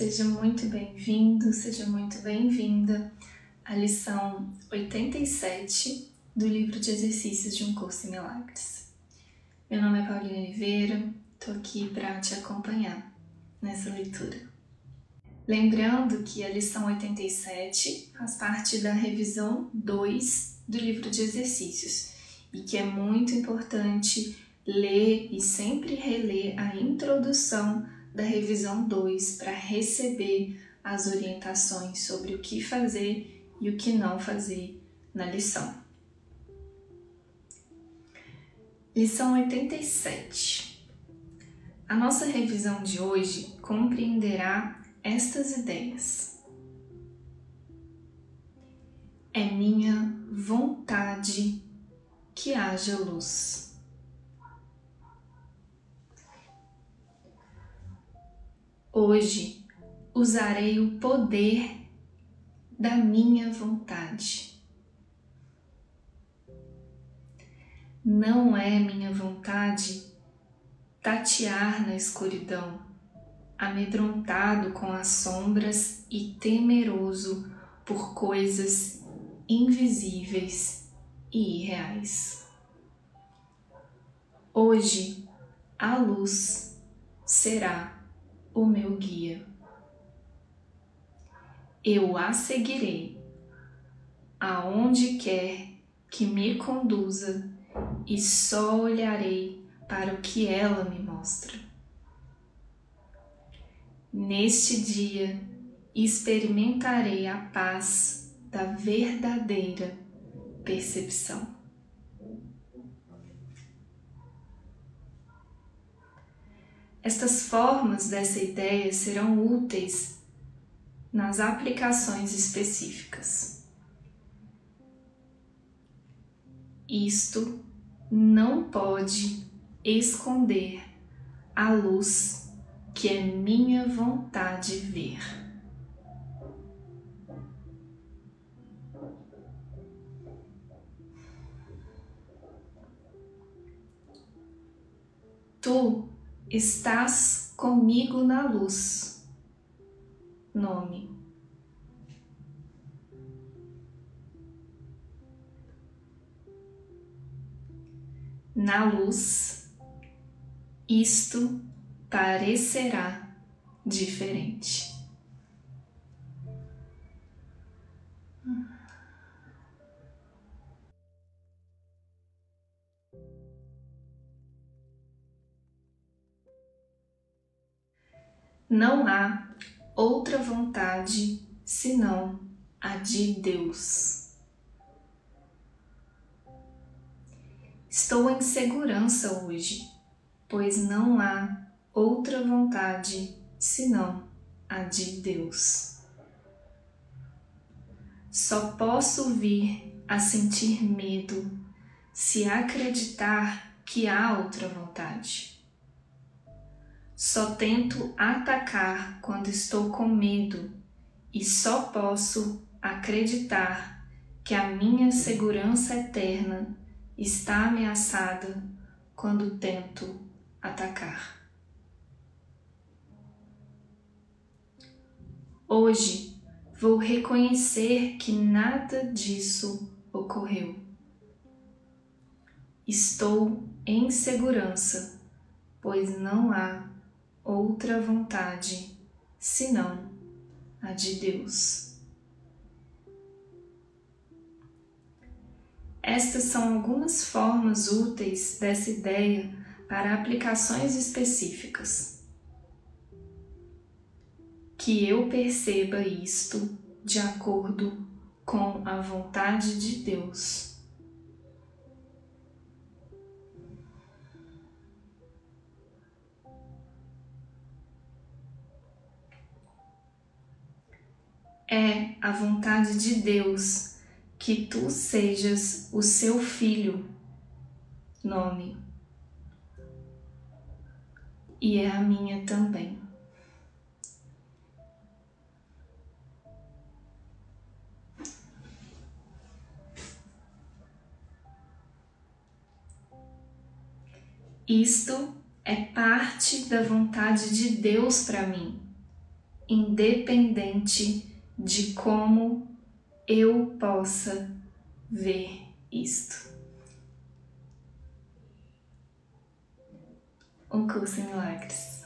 Seja muito bem-vindo, seja muito bem-vinda à lição 87 do livro de exercícios de um curso em milagres. Meu nome é Paulina Oliveira, estou aqui para te acompanhar nessa leitura. Lembrando que a lição 87 faz parte da revisão 2 do livro de exercícios e que é muito importante ler e sempre reler a introdução da revisão 2 para receber as orientações sobre o que fazer e o que não fazer na lição. Lição 87. A nossa revisão de hoje compreenderá estas ideias. É minha vontade que haja luz. Hoje usarei o poder da minha vontade. Não é minha vontade tatear na escuridão, amedrontado com as sombras e temeroso por coisas invisíveis e irreais. Hoje a luz será o meu guia. Eu a seguirei aonde quer que me conduza e só olharei para o que ela me mostra. Neste dia experimentarei a paz da verdadeira percepção. Estas formas dessa ideia serão úteis nas aplicações específicas. Isto não pode esconder a luz que é minha vontade ver. Tu Estás comigo na luz. Nome. Na luz, isto parecerá diferente. Não há outra vontade senão a de Deus. Estou em segurança hoje, pois não há outra vontade senão a de Deus. Só posso vir a sentir medo se acreditar que há outra vontade. Só tento atacar quando estou com medo e só posso acreditar que a minha segurança eterna está ameaçada quando tento atacar. Hoje vou reconhecer que nada disso ocorreu. Estou em segurança, pois não há outra vontade senão a de Deus. Estas são algumas formas úteis dessa ideia para aplicações específicas. Que eu perceba isto de acordo com a vontade de Deus. É a vontade de Deus que tu sejas o seu filho. Nome. E é a minha também. Isto é parte da vontade de Deus para mim independente de como eu possa ver isto. Um curso em milagres.